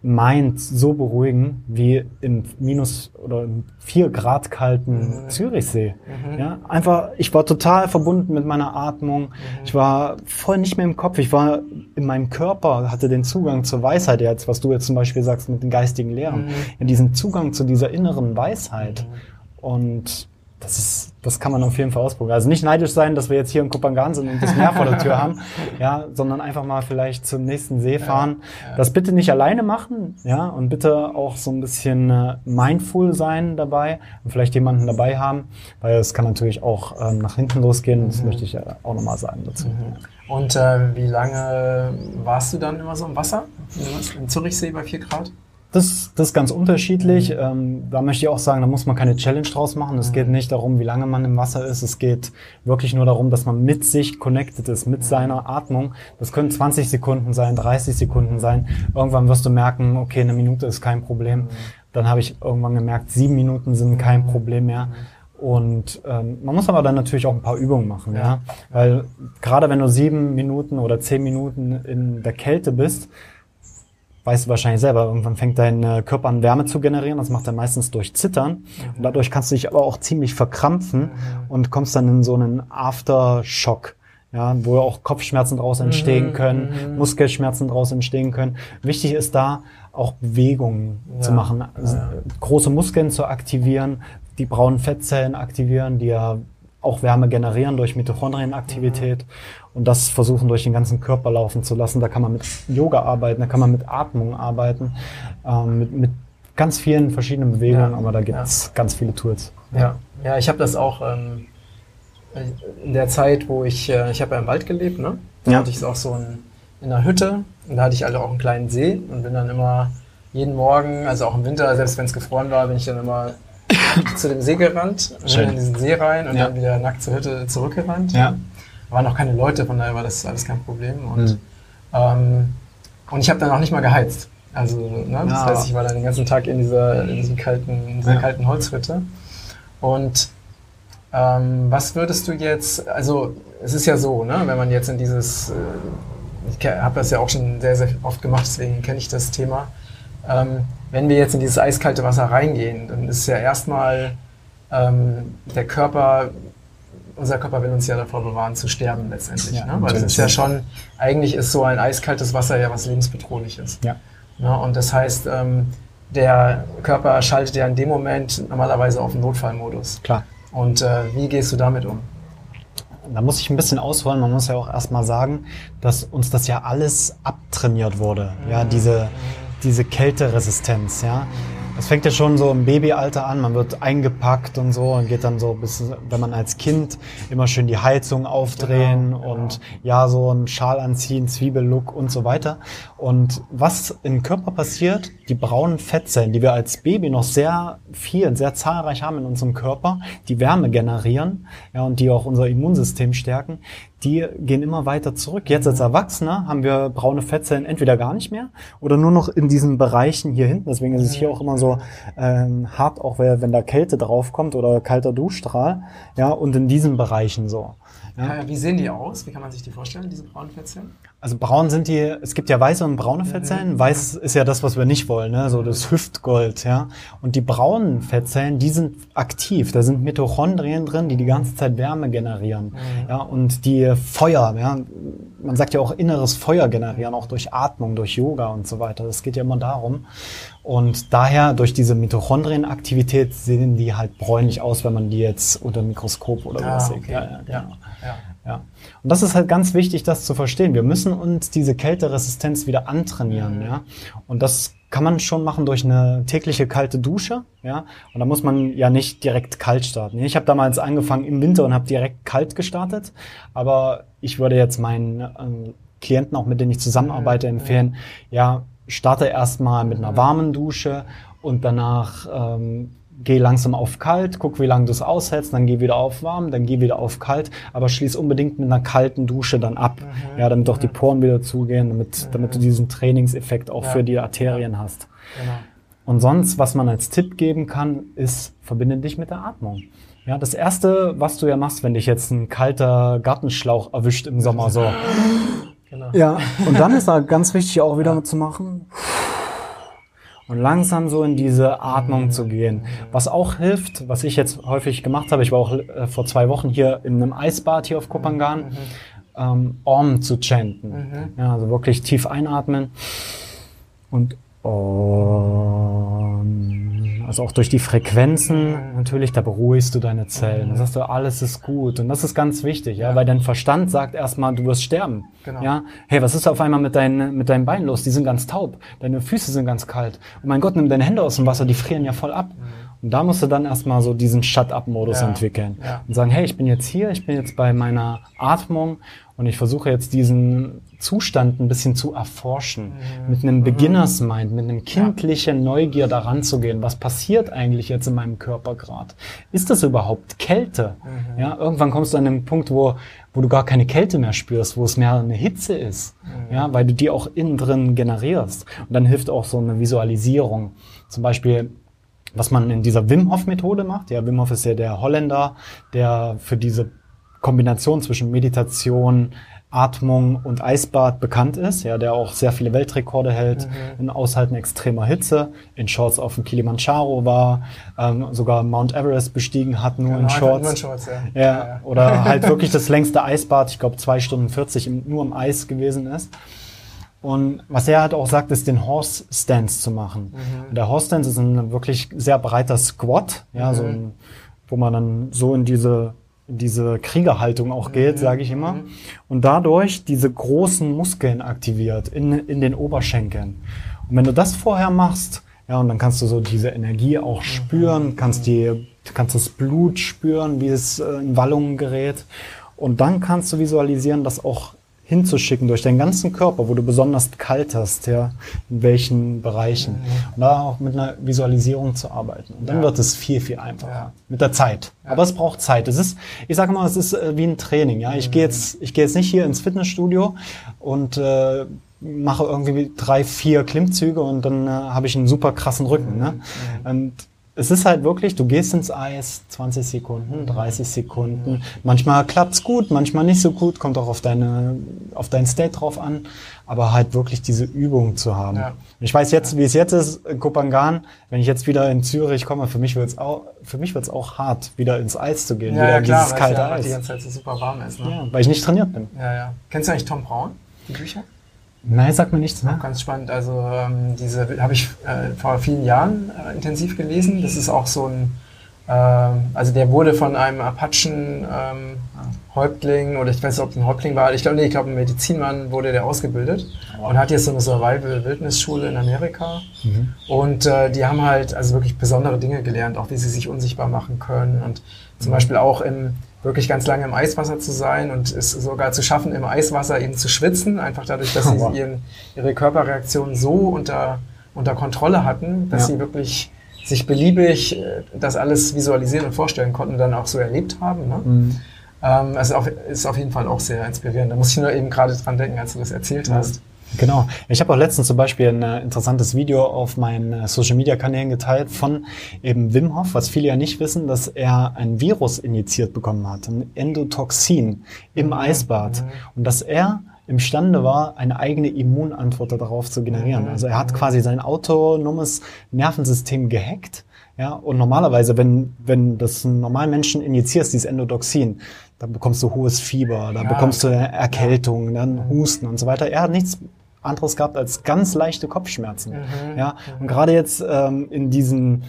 Mind so beruhigen wie im minus oder im vier Grad kalten mhm. Zürichsee. Mhm. Ja, einfach, ich war total verbunden mit meiner Atmung. Mhm. Ich war voll nicht mehr im Kopf. Ich war in meinem Körper, hatte den Zugang zur Weisheit jetzt, was du jetzt zum Beispiel sagst mit den geistigen Lehren. Mhm. Ja, diesen Zugang zu dieser inneren Weisheit. Mhm. Und das ist, das kann man auf jeden Fall ausprobieren. Also nicht neidisch sein, dass wir jetzt hier in Kupangan sind und das Meer vor der Tür haben, ja, sondern einfach mal vielleicht zum nächsten See fahren. Ja, ja. Das bitte nicht alleine machen, ja, und bitte auch so ein bisschen äh, mindful sein dabei und vielleicht jemanden dabei haben, weil es kann natürlich auch ähm, nach hinten losgehen. Das mhm. möchte ich ja auch nochmal sagen dazu. Mhm. Und äh, wie lange warst du dann immer so im Wasser? Im Zürichsee bei 4 Grad? Das, das ist ganz unterschiedlich. Mhm. Ähm, da möchte ich auch sagen, da muss man keine Challenge draus machen. Es mhm. geht nicht darum, wie lange man im Wasser ist. Es geht wirklich nur darum, dass man mit sich connected ist, mit seiner Atmung. Das können 20 Sekunden sein, 30 Sekunden sein. Irgendwann wirst du merken, okay, eine Minute ist kein Problem. Mhm. Dann habe ich irgendwann gemerkt, sieben Minuten sind kein mhm. Problem mehr. Mhm. Und ähm, man muss aber dann natürlich auch ein paar Übungen machen, ja. ja? Weil gerade wenn du sieben Minuten oder zehn Minuten in der Kälte bist, weißt du wahrscheinlich selber, irgendwann fängt dein äh, Körper an Wärme zu generieren. Das macht er meistens durch Zittern. Mhm. Und dadurch kannst du dich aber auch ziemlich verkrampfen mhm. und kommst dann in so einen Aftershock. Ja, wo auch Kopfschmerzen daraus entstehen mhm. können. Muskelschmerzen daraus entstehen können. Wichtig ist da auch Bewegungen ja. zu machen, also ja. große Muskeln zu aktivieren, die braunen Fettzellen aktivieren, die ja auch Wärme generieren durch Mitochondrienaktivität mhm. Und das versuchen durch den ganzen Körper laufen zu lassen. Da kann man mit Yoga arbeiten, da kann man mit Atmung arbeiten, ähm, mit, mit ganz vielen verschiedenen Bewegungen, ja. aber da gibt es ja. ganz viele Tools. Ja, ja ich habe das auch ähm, in der Zeit, wo ich, äh, ich habe ja im Wald gelebt, ne? Da ja. hatte ich es auch so in, in einer Hütte und da hatte ich also auch einen kleinen See und bin dann immer jeden Morgen, also auch im Winter, selbst wenn es gefroren war, bin ich dann immer zu dem See gerannt, Schön. in diesen See rein und dann wieder nackt zur Hütte zurückgerannt. Ja. Da waren noch keine Leute, von daher war das alles kein Problem. Und, mhm. ähm, und ich habe dann auch nicht mal geheizt. Also, ne, das ja. heißt, ich war dann den ganzen Tag in dieser, in diesem kalten, in dieser ja. kalten Holzhütte. Und ähm, was würdest du jetzt, also es ist ja so, ne, wenn man jetzt in dieses, äh, ich habe das ja auch schon sehr, sehr oft gemacht, deswegen kenne ich das Thema. Ähm, wenn wir jetzt in dieses eiskalte Wasser reingehen, dann ist ja erstmal ähm, der Körper, unser Körper will uns ja davor bewahren, zu sterben letztendlich. Ja, ne? Weil es ist ja schon, eigentlich ist so ein eiskaltes Wasser ja was lebensbedrohliches. Ja. Ne? Und das heißt, ähm, der Körper schaltet ja in dem Moment normalerweise auf den Notfallmodus. Klar. Und äh, wie gehst du damit um? Da muss ich ein bisschen ausholen. Man muss ja auch erstmal sagen, dass uns das ja alles abtrainiert wurde. Ja, diese, diese Kälteresistenz, ja. Das fängt ja schon so im Babyalter an. Man wird eingepackt und so und geht dann so bis, wenn man als Kind immer schön die Heizung aufdrehen genau, und genau. ja, so einen Schal anziehen, Zwiebellook und so weiter. Und was im Körper passiert, die braunen Fettzellen, die wir als Baby noch sehr viel, sehr zahlreich haben in unserem Körper, die Wärme generieren, ja, und die auch unser Immunsystem stärken, die gehen immer weiter zurück. Jetzt als Erwachsener haben wir braune Fettzellen entweder gar nicht mehr oder nur noch in diesen Bereichen hier hinten. Deswegen ist es hier auch immer so ähm, hart, auch wenn da Kälte draufkommt oder kalter Duschstrahl. Ja, und in diesen Bereichen so. Ja. Wie sehen die aus? Wie kann man sich die vorstellen, diese braunen Fettzellen? Also braun sind die, es gibt ja weiße und braune Fettzellen. Mhm. Weiß ist ja das, was wir nicht wollen, ne? so das Hüftgold. ja. Und die braunen Fettzellen, die sind aktiv. Da sind Mitochondrien drin, die die ganze Zeit Wärme generieren. Mhm. Ja, und die Feuer, ja. man sagt ja auch inneres Feuer generieren, auch durch Atmung, durch Yoga und so weiter. Das geht ja immer darum. Und daher, durch diese Mitochondrienaktivität sehen die halt bräunlich aus, wenn man die jetzt unter Mikroskop oder ah, was okay. sieht. Ja, ja, genau. ja. Ja. Und das ist halt ganz wichtig, das zu verstehen. Wir müssen uns diese Kälteresistenz wieder antrainieren, ja. Und das kann man schon machen durch eine tägliche kalte Dusche, ja. Und da muss man ja nicht direkt kalt starten. Ich habe damals angefangen im Winter und habe direkt kalt gestartet, aber ich würde jetzt meinen äh, Klienten, auch mit denen ich zusammenarbeite, empfehlen, ja, starte erstmal mit einer warmen Dusche und danach ähm, geh langsam auf kalt, guck, wie lange du es aushältst, dann geh wieder auf warm, dann geh wieder auf kalt, aber schließ unbedingt mit einer kalten Dusche dann ab, mhm. ja, damit auch die Poren wieder zugehen, damit, mhm. damit du diesen Trainingseffekt auch ja. für die Arterien ja. hast. Genau. Und sonst, was man als Tipp geben kann, ist, verbinde dich mit der Atmung. Ja, das erste, was du ja machst, wenn dich jetzt ein kalter Gartenschlauch erwischt im Sommer, so. Genau. Ja, und dann ist da ganz wichtig auch wieder ja. zu machen und langsam so in diese Atmung zu gehen. Was auch hilft, was ich jetzt häufig gemacht habe, ich war auch äh, vor zwei Wochen hier in einem Eisbad hier auf Kopangan, mhm. ähm, Om zu chanten. Mhm. Ja, also wirklich tief einatmen und Und also auch durch die Frequenzen natürlich, da beruhigst du deine Zellen. Da sagst du, alles ist gut. Und das ist ganz wichtig, ja, weil dein Verstand sagt erstmal, du wirst sterben. Genau. Ja, hey, was ist auf einmal mit deinen, mit deinen Beinen los? Die sind ganz taub. Deine Füße sind ganz kalt. Und mein Gott, nimm deine Hände aus dem Wasser, die frieren ja voll ab. Mhm. Und da musst du dann erstmal so diesen Shut-up-Modus ja, entwickeln ja. und sagen, hey, ich bin jetzt hier, ich bin jetzt bei meiner Atmung und ich versuche jetzt diesen Zustand ein bisschen zu erforschen, mhm. mit einem Beginners Mind, mit einem kindlichen Neugier daran zu gehen. Was passiert eigentlich jetzt in meinem Körper gerade? Ist das überhaupt Kälte? Mhm. Ja, irgendwann kommst du an den Punkt, wo, wo du gar keine Kälte mehr spürst, wo es mehr eine Hitze ist, mhm. ja, weil du die auch innen drin generierst. Und dann hilft auch so eine Visualisierung. Zum Beispiel was man in dieser Wim Hof Methode macht. Ja, Wim Hof ist ja der Holländer, der für diese Kombination zwischen Meditation, Atmung und Eisbad bekannt ist, ja, der auch sehr viele Weltrekorde hält mhm. in Aushalten extremer Hitze, in Shorts auf dem Kilimanjaro war, ähm, sogar Mount Everest bestiegen hat, nur genau, in Shorts. Nur in Shorts ja. Ja, ja. Oder halt wirklich das längste Eisbad, ich glaube zwei Stunden 40 im, nur im Eis gewesen ist. Und was er halt auch sagt, ist den Horse Stance zu machen. Mhm. Der Horse Stance ist ein wirklich sehr breiter Squat, ja, mhm. so ein, wo man dann so in diese diese Kriegerhaltung auch geht, mhm. sage ich immer, mhm. und dadurch diese großen Muskeln aktiviert in, in den Oberschenkeln. Und wenn du das vorher machst, ja, und dann kannst du so diese Energie auch mhm. spüren, kannst die, kannst das Blut spüren, wie es äh, in Wallungen gerät, und dann kannst du visualisieren, dass auch hinzuschicken durch deinen ganzen Körper, wo du besonders kalt hast, ja, in welchen Bereichen. Mhm. Und da auch mit einer Visualisierung zu arbeiten. Und dann ja. wird es viel, viel einfacher. Ja. Mit der Zeit. Ja. Aber es braucht Zeit. Es ist, ich sage mal, es ist äh, wie ein Training. Ja, ich mhm. gehe jetzt, ich gehe jetzt nicht hier ins Fitnessstudio und äh, mache irgendwie drei, vier Klimmzüge und dann äh, habe ich einen super krassen Rücken. Ne? Mhm. Und es ist halt wirklich, du gehst ins Eis, 20 Sekunden, 30 Sekunden. Manchmal klappt's gut, manchmal nicht so gut, kommt auch auf deine, auf dein State drauf an. Aber halt wirklich diese Übung zu haben. Ja. Ich weiß jetzt, wie es jetzt ist, in Kopangan, wenn ich jetzt wieder in Zürich komme, für mich wird's auch, für mich wird's auch hart, wieder ins Eis zu gehen, ja, wieder ja, klar, dieses kalte ja, Eis. die ganze Zeit so super warm ist, ne? Ja, weil ich nicht trainiert bin. Ja, ja. Kennst du eigentlich Tom Braun, die Bücher? Nein, sagt mir nichts. Ne? Auch ganz spannend. Also ähm, diese habe ich äh, vor vielen Jahren äh, intensiv gelesen. Das ist auch so ein, äh, also der wurde von einem Apachen ähm, Häuptling oder ich weiß nicht, ob es ein Häuptling war. Ich glaube, nee, ich glaube, ein Medizinmann wurde der ausgebildet wow. und hat jetzt so eine Survival-Wildnisschule in Amerika. Mhm. Und äh, die haben halt also wirklich besondere Dinge gelernt, auch wie sie sich unsichtbar machen können und zum mhm. Beispiel auch im wirklich ganz lange im Eiswasser zu sein und es sogar zu schaffen, im Eiswasser eben zu schwitzen, einfach dadurch, dass sie ihren, ihre Körperreaktionen so unter, unter Kontrolle hatten, dass ja. sie wirklich sich beliebig äh, das alles visualisieren und vorstellen konnten und dann auch so erlebt haben. Ne? Mhm. Ähm, also auch, ist auf jeden Fall auch sehr inspirierend. Da muss ich nur eben gerade dran denken, als du das erzählt hast. Genau. Ich habe auch letztens zum Beispiel ein äh, interessantes Video auf meinen äh, Social Media Kanälen geteilt von eben Wim Hof, was viele ja nicht wissen, dass er ein Virus injiziert bekommen hat, ein Endotoxin im mhm. Eisbad mhm. und dass er imstande war, eine eigene Immunantwort darauf zu generieren. Mhm. Also er hat quasi sein autonomes Nervensystem gehackt. Ja, und normalerweise, wenn, wenn das einen normalen Menschen injizierst, dieses Endotoxin, dann bekommst du hohes Fieber, dann ja, bekommst du Erkältung, dann Husten und so weiter. Er hat nichts anderes gehabt als ganz leichte Kopfschmerzen. Mhm. Ja, und gerade jetzt ähm, in diesen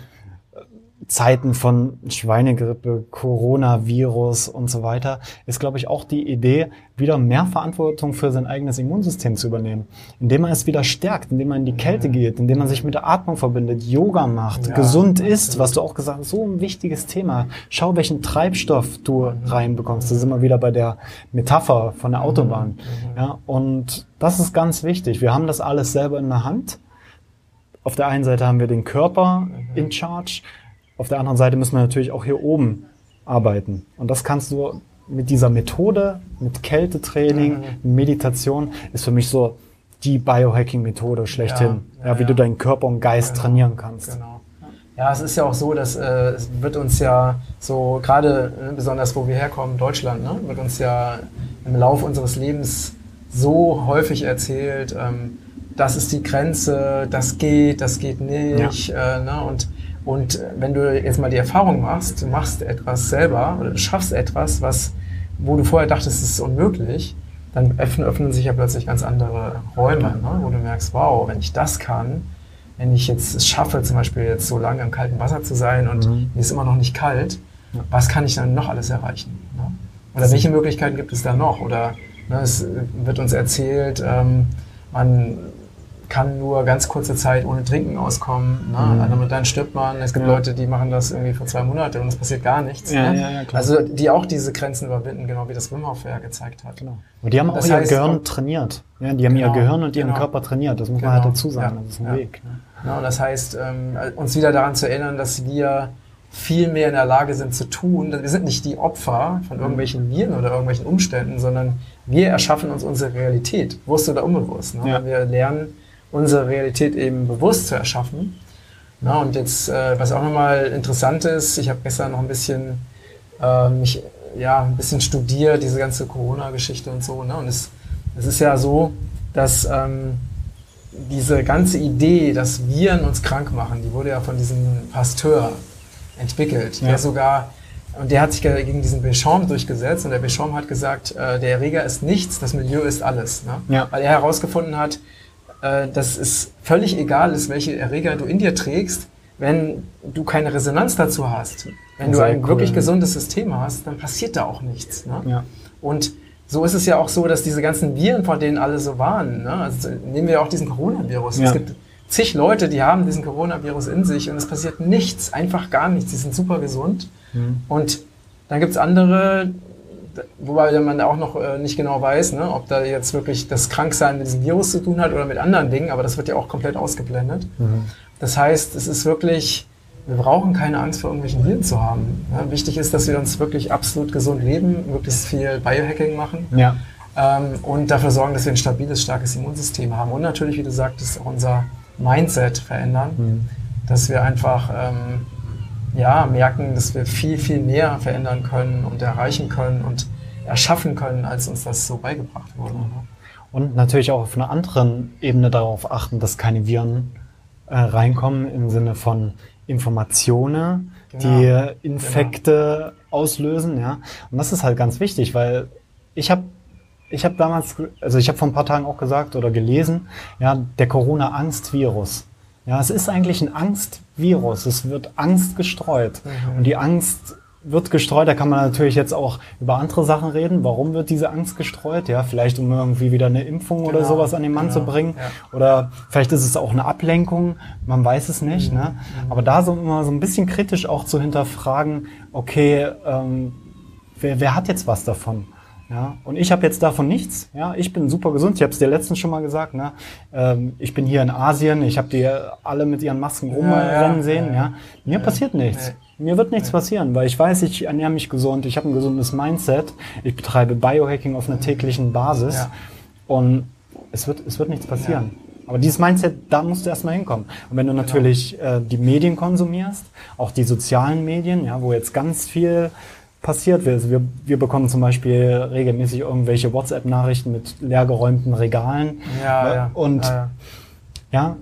Zeiten von Schweinegrippe, Coronavirus und so weiter, ist, glaube ich, auch die Idee, wieder mehr Verantwortung für sein eigenes Immunsystem zu übernehmen. Indem man es wieder stärkt, indem man in die Kälte geht, indem man sich mit der Atmung verbindet, Yoga macht, ja, gesund isst, was du auch gesagt hast, so ein wichtiges Thema. Schau, welchen Treibstoff du reinbekommst. Das ist immer wieder bei der Metapher von der Autobahn. Mhm. Ja, und das ist ganz wichtig. Wir haben das alles selber in der Hand. Auf der einen Seite haben wir den Körper in Charge. Auf der anderen Seite müssen wir natürlich auch hier oben arbeiten. Und das kannst du mit dieser Methode, mit Kältetraining, mhm. Meditation, ist für mich so die Biohacking-Methode schlechthin. Ja, ja, ja, wie du deinen Körper und Geist genau, trainieren kannst. Genau. Ja, es ist ja auch so, dass äh, es wird uns ja so, gerade äh, besonders wo wir herkommen, Deutschland, ne, wird uns ja im Laufe unseres Lebens so häufig erzählt, ähm, das ist die Grenze, das geht, das geht nicht. Äh, ne, und und wenn du jetzt mal die Erfahrung machst, du machst etwas selber oder du schaffst etwas, was, wo du vorher dachtest, es ist unmöglich, dann öffnen, öffnen sich ja plötzlich ganz andere Räume, ne? wo du merkst, wow, wenn ich das kann, wenn ich jetzt es schaffe, zum Beispiel jetzt so lange im kalten Wasser zu sein und mhm. mir ist immer noch nicht kalt, was kann ich dann noch alles erreichen? Ne? Oder welche Möglichkeiten gibt es da noch? Oder ne, es wird uns erzählt, ähm, man kann nur ganz kurze Zeit ohne Trinken auskommen. Ne? Mhm. Dann stirbt man. Es gibt ja. Leute, die machen das irgendwie für zwei Monate und es passiert gar nichts. Ja, ne? ja, ja, klar. Also die auch diese Grenzen überwinden, genau wie das Wim Hof ja gezeigt hat. Genau. Und die haben das auch heißt, ihr Gehirn trainiert. Ja, die haben genau, ihr Gehirn und ihren genau. Körper trainiert. Das muss genau. man halt dazu sagen. das ist ein Weg. Ne? Genau, das heißt, ähm, uns wieder daran zu erinnern, dass wir viel mehr in der Lage sind zu tun. Wir sind nicht die Opfer von mhm. irgendwelchen Viren oder irgendwelchen Umständen, sondern wir erschaffen uns unsere Realität, bewusst oder unbewusst. Ne? Wir lernen, unsere Realität eben bewusst zu erschaffen. Na, und jetzt, äh, was auch nochmal interessant ist, ich habe gestern noch ein bisschen äh, mich ja ein bisschen studiert, diese ganze Corona-Geschichte und so. Ne? Und es, es ist ja so, dass ähm, diese ganze Idee, dass Viren uns krank machen, die wurde ja von diesem Pasteur entwickelt, ja. der sogar und der hat sich gegen diesen Béchamp durchgesetzt und der Béchamp hat gesagt, äh, der Erreger ist nichts, das Milieu ist alles. Ne? Ja. Weil er herausgefunden hat, äh, dass es völlig egal ist, welche Erreger du in dir trägst, wenn du keine Resonanz dazu hast. Wenn du ein cool. wirklich gesundes System hast, dann passiert da auch nichts. Ne? Ja. Und so ist es ja auch so, dass diese ganzen Viren, vor denen alle so waren, ne? also nehmen wir auch diesen Coronavirus. Ja. Es gibt zig Leute, die haben diesen Coronavirus in sich und es passiert nichts, einfach gar nichts. Die sind super gesund. Mhm. Und dann gibt's andere, wobei man auch noch äh, nicht genau weiß, ne, ob da jetzt wirklich das Kranksein mit diesem Virus zu tun hat oder mit anderen Dingen, aber das wird ja auch komplett ausgeblendet. Mhm. Das heißt, es ist wirklich, wir brauchen keine Angst vor irgendwelchen Viren zu haben. Ja, wichtig ist, dass wir uns wirklich absolut gesund leben, möglichst viel Biohacking machen. Ja. Ähm, und dafür sorgen, dass wir ein stabiles, starkes Immunsystem haben. Und natürlich, wie du sagtest, auch unser Mindset verändern, mhm. dass wir einfach ähm, ja, merken, dass wir viel, viel mehr verändern können und erreichen können und erschaffen können, als uns das so beigebracht wurde. Ne? Und natürlich auch auf einer anderen Ebene darauf achten, dass keine Viren äh, reinkommen im Sinne von Informationen, genau. die Infekte genau. auslösen. Ja? Und das ist halt ganz wichtig, weil ich habe ich habe damals, also ich habe vor ein paar Tagen auch gesagt oder gelesen, ja, der Corona-Angst-Virus. Ja, es ist eigentlich ein Angstvirus. Es wird Angst gestreut. Mhm. Und die Angst wird gestreut, da kann man natürlich jetzt auch über andere Sachen reden. Warum wird diese Angst gestreut? Ja, vielleicht um irgendwie wieder eine Impfung genau, oder sowas an den Mann genau, zu bringen. Ja. Oder vielleicht ist es auch eine Ablenkung. Man weiß es nicht. Mhm. Ne? Mhm. Aber da so immer so ein bisschen kritisch auch zu hinterfragen, okay, ähm, wer, wer hat jetzt was davon? Ja, und ich habe jetzt davon nichts. Ja, ich bin super gesund. Ich habe es dir letztens schon mal gesagt. Ne? Ähm, ich bin hier in Asien. Ich habe die alle mit ihren Masken rumrennen ja, sehen. Ja. Mir passiert nichts. Mir wird nichts passieren, weil ich weiß, ich ernähre mich gesund. Ich habe ein gesundes Mindset. Ich betreibe Biohacking auf einer täglichen Basis und es wird es wird nichts passieren. Aber dieses Mindset, da musst du erstmal hinkommen. Und wenn du genau. natürlich äh, die Medien konsumierst, auch die sozialen Medien, ja, wo jetzt ganz viel passiert. Wir, wir, wir bekommen zum Beispiel regelmäßig irgendwelche WhatsApp-Nachrichten mit leergeräumten Regalen. Ja, ja. Und ja, ja. ja,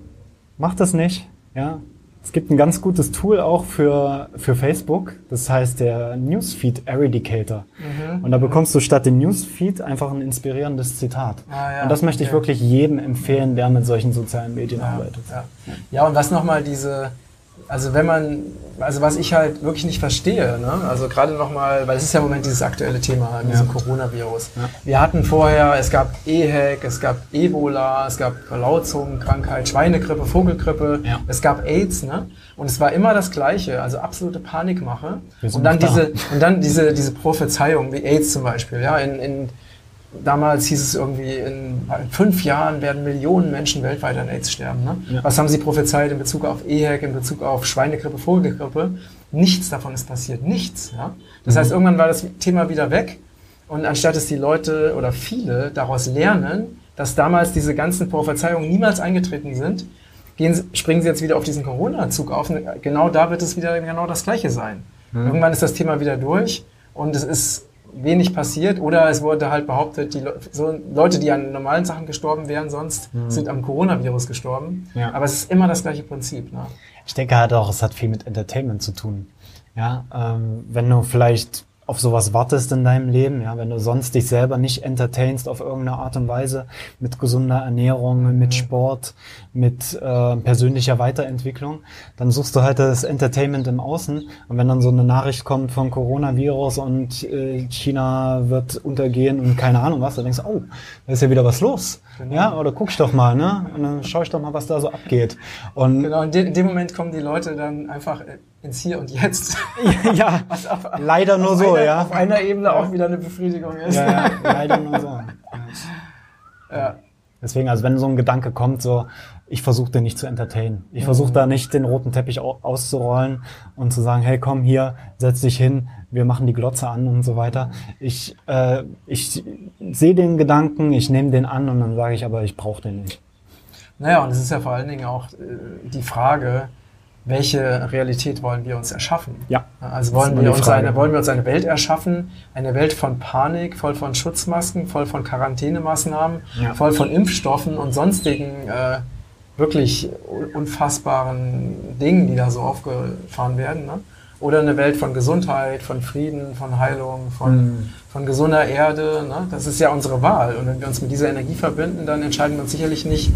macht das nicht. Ja, es gibt ein ganz gutes Tool auch für, für Facebook. Das heißt der Newsfeed Eradicator. Mhm. Und da bekommst du statt dem Newsfeed einfach ein inspirierendes Zitat. Ah, ja, und das möchte okay. ich wirklich jedem empfehlen, der mit solchen sozialen Medien arbeitet. Ja. ja, und was nochmal diese, also wenn man, also was ich halt wirklich nicht verstehe, ne? also gerade nochmal, weil es ist ja im Moment dieses aktuelle Thema, ja. diesem Coronavirus. Ja. Wir hatten vorher, es gab EHEC, es gab Ebola, es gab Lautzungenkrankheit, Schweinegrippe, Vogelgrippe, ja. es gab AIDS, ne? Und es war immer das Gleiche, also absolute Panikmache. Und dann diese, und dann diese, diese Prophezeiung, wie AIDS zum Beispiel, ja, in, in Damals hieß es irgendwie, in fünf Jahren werden Millionen Menschen weltweit an AIDS sterben. Ne? Ja. Was haben sie prophezeit in Bezug auf EHEC, in Bezug auf Schweinegrippe, Vogelgrippe? Nichts davon ist passiert. Nichts. Ja? Das mhm. heißt, irgendwann war das Thema wieder weg. Und anstatt dass die Leute oder viele daraus lernen, dass damals diese ganzen Prophezeiungen niemals eingetreten sind, gehen, springen sie jetzt wieder auf diesen Corona-Zug auf. Und genau da wird es wieder genau das Gleiche sein. Mhm. Irgendwann ist das Thema wieder durch und es ist wenig passiert oder es wurde halt behauptet, die Le so Leute, die an normalen Sachen gestorben wären, sonst mhm. sind am Coronavirus gestorben. Ja. Aber es ist immer das gleiche Prinzip. Ne? Ich denke halt auch, es hat viel mit Entertainment zu tun. Ja, ähm, wenn du vielleicht auf sowas wartest in deinem Leben, ja, wenn du sonst dich selber nicht entertainst auf irgendeine Art und Weise mit gesunder Ernährung, mit Sport, mit äh, persönlicher Weiterentwicklung, dann suchst du halt das Entertainment im Außen und wenn dann so eine Nachricht kommt von Coronavirus und äh, China wird untergehen und keine Ahnung was, dann denkst du, oh, da ist ja wieder was los. Genau. Ja, oder guck ich doch mal, ne? Und dann schau ich doch mal, was da so abgeht. Und genau, in, de in dem Moment kommen die Leute dann einfach ins Hier und Jetzt. ja, auf, leider nur so, einer, ja. Auf einer Ebene auch wieder eine Befriedigung ist. Ja, ja leider nur so. Ja. Deswegen, also wenn so ein Gedanke kommt, so, ich versuche den nicht zu entertainen. Ich versuche da nicht den roten Teppich auszurollen und zu sagen, hey, komm hier, setz dich hin, wir machen die Glotze an und so weiter. Ich, äh, ich sehe den Gedanken, ich nehme den an und dann sage ich, aber ich brauche den nicht. Naja, und es ist ja vor allen Dingen auch äh, die Frage, welche Realität wollen wir uns erschaffen? Ja. Also wollen wir, uns eine, wollen wir uns eine Welt erschaffen, eine Welt von Panik, voll von Schutzmasken, voll von Quarantänemaßnahmen, ja. voll von Impfstoffen und sonstigen äh, wirklich unfassbaren Dingen, die da so aufgefahren werden. Ne? Oder eine Welt von Gesundheit, von Frieden, von Heilung, von, mhm. von gesunder Erde. Ne? Das ist ja unsere Wahl. Und wenn wir uns mit dieser Energie verbinden, dann entscheiden wir uns sicherlich nicht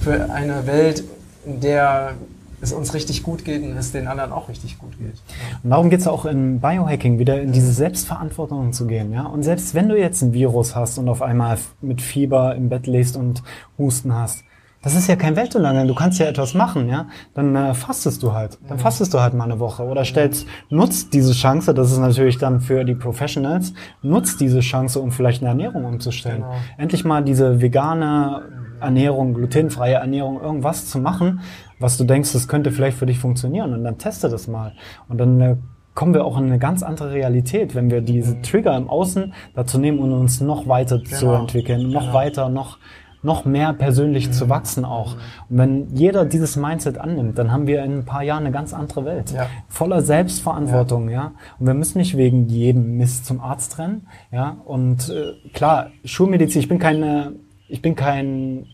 für eine Welt, in der es uns richtig gut geht und es den anderen auch richtig gut geht. Ja. Und darum geht es auch im Biohacking wieder in diese Selbstverantwortung zu gehen. Ja? Und selbst wenn du jetzt ein Virus hast und auf einmal mit Fieber im Bett legst und Husten hast, das ist ja kein Weltuntergang. Du kannst ja etwas machen, ja. Dann äh, fastest du halt. Dann fastest du halt mal eine Woche oder stellst, nutzt diese Chance. Das ist natürlich dann für die Professionals. Nutzt diese Chance, um vielleicht eine Ernährung umzustellen. Genau. Endlich mal diese vegane Ernährung, glutenfreie Ernährung, irgendwas zu machen, was du denkst, das könnte vielleicht für dich funktionieren. Und dann teste das mal. Und dann äh, kommen wir auch in eine ganz andere Realität, wenn wir diese Trigger im Außen dazu nehmen und uns noch weiter genau. zu entwickeln, noch genau. weiter, noch noch mehr persönlich mhm. zu wachsen auch. Und wenn jeder dieses Mindset annimmt, dann haben wir in ein paar Jahren eine ganz andere Welt. Ja. Voller Selbstverantwortung, ja. ja. Und wir müssen nicht wegen jedem Mist zum Arzt rennen, ja. Und äh, klar, Schulmedizin, ich bin keine, ich bin kein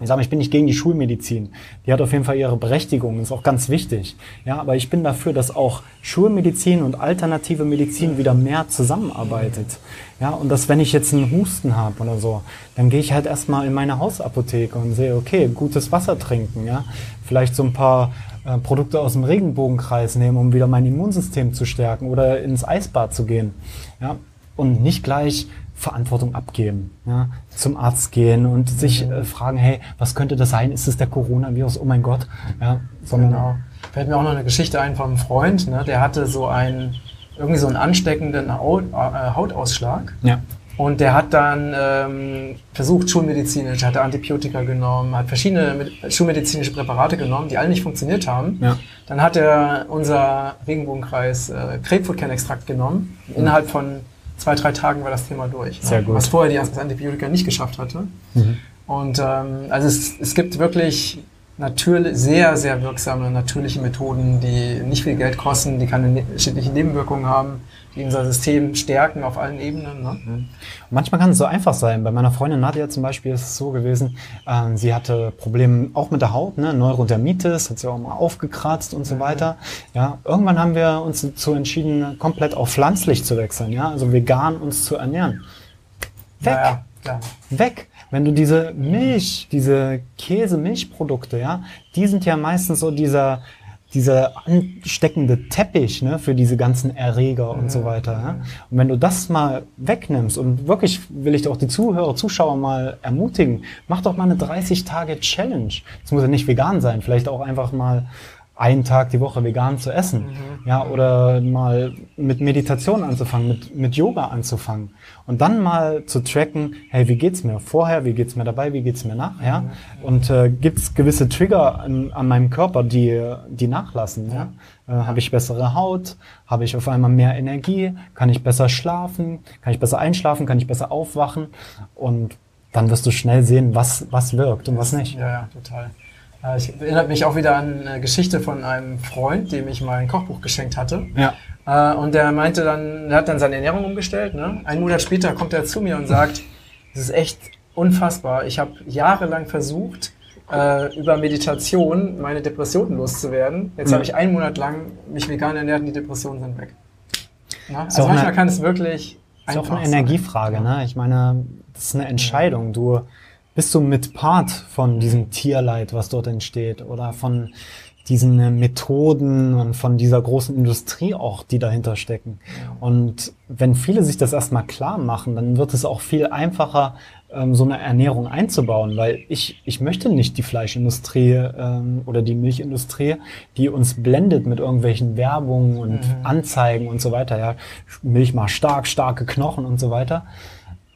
ich sage mal, ich bin nicht gegen die Schulmedizin. Die hat auf jeden Fall ihre Berechtigung, ist auch ganz wichtig. Ja, aber ich bin dafür, dass auch Schulmedizin und alternative Medizin wieder mehr zusammenarbeitet. Ja, und dass wenn ich jetzt einen Husten habe oder so, dann gehe ich halt erstmal in meine Hausapotheke und sehe, okay, gutes Wasser trinken, ja. Vielleicht so ein paar äh, Produkte aus dem Regenbogenkreis nehmen, um wieder mein Immunsystem zu stärken oder ins Eisbad zu gehen. Ja, und nicht gleich Verantwortung abgeben, ja, zum Arzt gehen und sich mhm. äh, fragen, hey, was könnte das sein? Ist es der Coronavirus? Oh mein Gott, ja, sondern genau. Fällt mir auch noch eine Geschichte ein von einem Freund, ne, der hatte so einen irgendwie so einen ansteckenden Haut, äh, Hautausschlag. Ja. Und der hat dann ähm, versucht, schulmedizinisch, hat Antibiotika genommen, hat verschiedene schulmedizinische Präparate genommen, die alle nicht funktioniert haben. Ja. Dann hat er unser Regenbogenkreis äh, Grapefruitkernextrakt genommen. Mhm. Innerhalb von zwei, drei Tagen war das Thema durch. Ne? Sehr gut. Was vorher die Antibiotika nicht geschafft hatte. Mhm. Und ähm, also es, es gibt wirklich natürlich sehr, sehr wirksame natürliche Methoden, die nicht viel Geld kosten, die keine ne-, schädlichen Nebenwirkungen haben, die unser System stärken auf allen Ebenen. Ne? Mhm. Manchmal kann es so einfach sein. Bei meiner Freundin Nadja zum Beispiel ist es so gewesen, äh, sie hatte Probleme auch mit der Haut, ne? Neurodermitis, hat sie auch mal aufgekratzt und so mhm. weiter. Ja, irgendwann haben wir uns dazu entschieden, komplett auf pflanzlich zu wechseln, ja, also vegan uns zu ernähren. Weg. Ja, ja, Weg. Wenn du diese Milch, diese Käse-Milchprodukte, ja, die sind ja meistens so dieser, dieser ansteckende Teppich ne, für diese ganzen Erreger und so weiter. Ja? Und wenn du das mal wegnimmst und wirklich will ich auch die Zuhörer, Zuschauer mal ermutigen, mach doch mal eine 30 Tage Challenge. Es muss ja nicht vegan sein, vielleicht auch einfach mal einen Tag die Woche vegan zu essen. Mhm. Ja, oder mal mit Meditation anzufangen, mit, mit Yoga anzufangen. Und dann mal zu tracken, hey, wie geht's mir vorher, wie geht's mir dabei, wie geht's mir nachher? Mhm. Und äh, gibt's gewisse Trigger an, an, meinem Körper, die, die nachlassen? Ja? Äh, Habe ich bessere Haut? Habe ich auf einmal mehr Energie? Kann ich besser schlafen? Kann ich besser einschlafen? Kann ich besser aufwachen? Und dann wirst du schnell sehen, was, was wirkt und was nicht. Ja, ja, total. Äh, ich erinnere mich auch wieder an eine Geschichte von einem Freund, dem ich mal ein Kochbuch geschenkt hatte. Ja. Äh, und der meinte dann, er hat dann seine Ernährung umgestellt. Ne? Einen Monat später kommt er zu mir und sagt, das ist echt unfassbar. Ich habe jahrelang versucht, äh, über Meditation meine Depressionen loszuwerden. Jetzt ja. habe ich einen Monat lang mich vegan ernährt und die Depressionen sind weg. Na? Also manchmal eine, kann es wirklich. Ist auch eine Energiefrage, ja. ne? Ich meine, das ist eine Entscheidung. Du bist du mit Part von diesem Tierleid, was dort entsteht, oder von diesen Methoden und von dieser großen Industrie auch, die dahinter stecken. Und wenn viele sich das erstmal klar machen, dann wird es auch viel einfacher, ähm, so eine Ernährung einzubauen, weil ich, ich möchte nicht die Fleischindustrie ähm, oder die Milchindustrie, die uns blendet mit irgendwelchen Werbungen und mhm. Anzeigen und so weiter. Ja, Milch mal stark, starke Knochen und so weiter.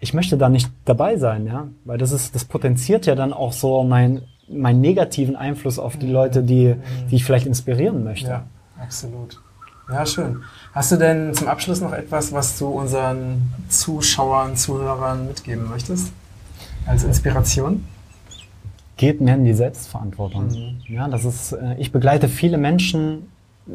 Ich möchte da nicht dabei sein, ja, weil das ist, das potenziert ja dann auch so mein meinen negativen Einfluss auf die Leute, die, die ich vielleicht inspirieren möchte. Ja, absolut. Ja, schön. Hast du denn zum Abschluss noch etwas, was du unseren Zuschauern, Zuhörern mitgeben möchtest? Als Inspiration? Geht mehr in die Selbstverantwortung. Mhm. Ja, das ist, äh, ich begleite viele Menschen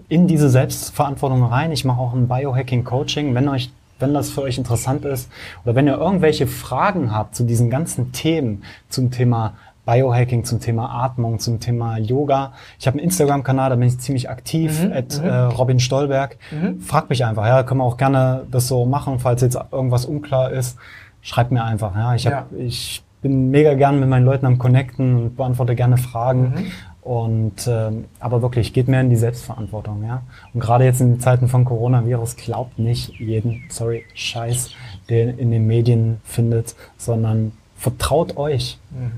in diese Selbstverantwortung rein. Ich mache auch ein Biohacking-Coaching. Wenn euch wenn das für euch interessant ist oder wenn ihr irgendwelche Fragen habt zu diesen ganzen Themen, zum Thema Biohacking, zum Thema Atmung, zum Thema Yoga. Ich habe einen Instagram-Kanal, da bin ich ziemlich aktiv, mhm, at, mhm. äh, Robin Stolberg. Mhm. Fragt mich einfach, ja, können wir auch gerne das so machen, falls jetzt irgendwas unklar ist. Schreibt mir einfach, ja. Ich, hab, ja. ich bin mega gern mit meinen Leuten am Connecten und beantworte gerne Fragen. Mhm. Und äh, aber wirklich, geht mehr in die Selbstverantwortung, ja. Und gerade jetzt in Zeiten von Coronavirus glaubt nicht jeden, sorry, Scheiß, den in den Medien findet, sondern vertraut euch. Mhm.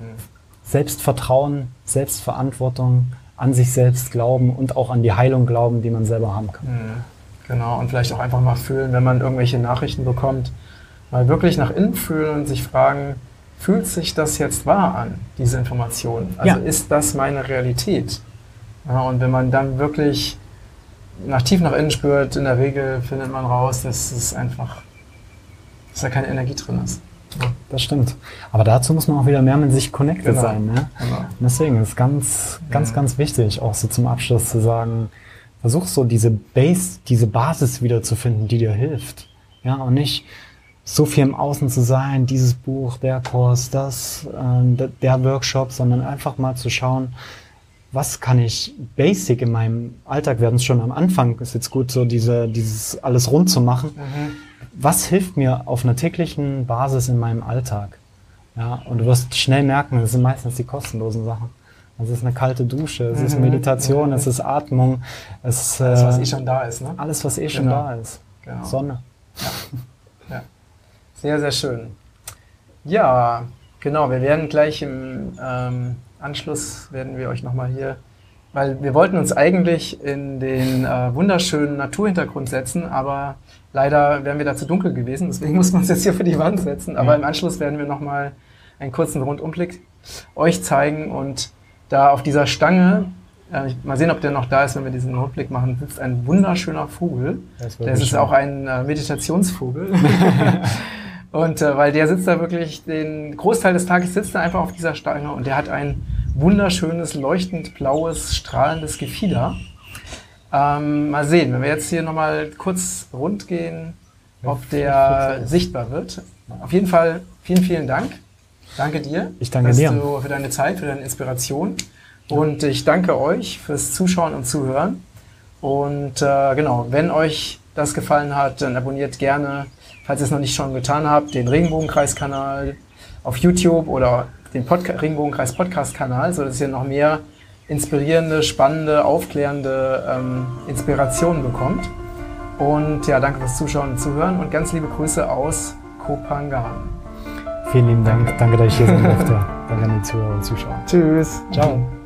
Selbstvertrauen, Selbstverantwortung, an sich selbst glauben und auch an die Heilung glauben, die man selber haben kann. Mhm. Genau, und vielleicht auch einfach mal fühlen, wenn man irgendwelche Nachrichten bekommt, mal wirklich nach innen fühlen und sich fragen, fühlt sich das jetzt wahr an, diese Information? Also ja. ist das meine Realität? Ja, und wenn man dann wirklich nach tief nach innen spürt, in der Regel findet man raus, dass es einfach, dass da keine Energie drin ist. Das stimmt. Aber dazu muss man auch wieder mehr mit sich connected genau. sein. Ne? Genau. Und deswegen ist ganz, ganz, ja. ganz wichtig, auch so zum Abschluss zu sagen, versuch so diese Base, diese Basis wieder zu finden, die dir hilft. Ja, und nicht so viel im Außen zu sein, dieses Buch, der Kurs, das, äh, der Workshop, sondern einfach mal zu schauen, was kann ich basic in meinem Alltag, wir hatten es schon am Anfang, ist jetzt gut, so diese, dieses alles rund zu machen. Mhm was hilft mir auf einer täglichen Basis in meinem Alltag? Ja, und du wirst schnell merken, das sind meistens die kostenlosen Sachen. Es ist eine kalte Dusche, es ist mhm. Meditation, mhm. es ist Atmung, es ist alles, was eh schon da ist. Ne? Alles, was eh schon genau. da ist. Genau. Sonne. Ja. Sehr, sehr schön. Ja, genau. Wir werden gleich im ähm, Anschluss werden wir euch nochmal hier, weil wir wollten uns eigentlich in den äh, wunderschönen Naturhintergrund setzen, aber Leider wären wir da zu dunkel gewesen, deswegen muss man uns jetzt hier für die Wand setzen. Aber im Anschluss werden wir nochmal einen kurzen Rundumblick euch zeigen und da auf dieser Stange, äh, mal sehen, ob der noch da ist, wenn wir diesen Rundblick machen, sitzt ein wunderschöner Vogel. Das, das ist schön. auch ein äh, Meditationsvogel. und äh, weil der sitzt da wirklich, den Großteil des Tages sitzt er einfach auf dieser Stange und der hat ein wunderschönes, leuchtend blaues, strahlendes Gefieder. Ähm, mal sehen, wenn wir jetzt hier nochmal kurz rund gehen, ob der sichtbar wird. Auf jeden Fall vielen, vielen Dank. Danke dir. Ich danke dir. Für deine Zeit, für deine Inspiration. Und ich danke euch fürs Zuschauen und Zuhören. Und äh, genau, wenn euch das gefallen hat, dann abonniert gerne, falls ihr es noch nicht schon getan habt, den Regenbogenkreis-Kanal auf YouTube oder den Podca Regenbogenkreis Podcast-Kanal, sodass ihr noch mehr inspirierende, spannende, aufklärende ähm, Inspirationen bekommt. Und ja, danke fürs Zuschauen und Zuhören und ganz liebe Grüße aus Kopangan. Vielen lieben Dank. Danke, dass ich hier sein durfte. danke an die Zuhörer und Zuschauer. Tschüss. Ciao.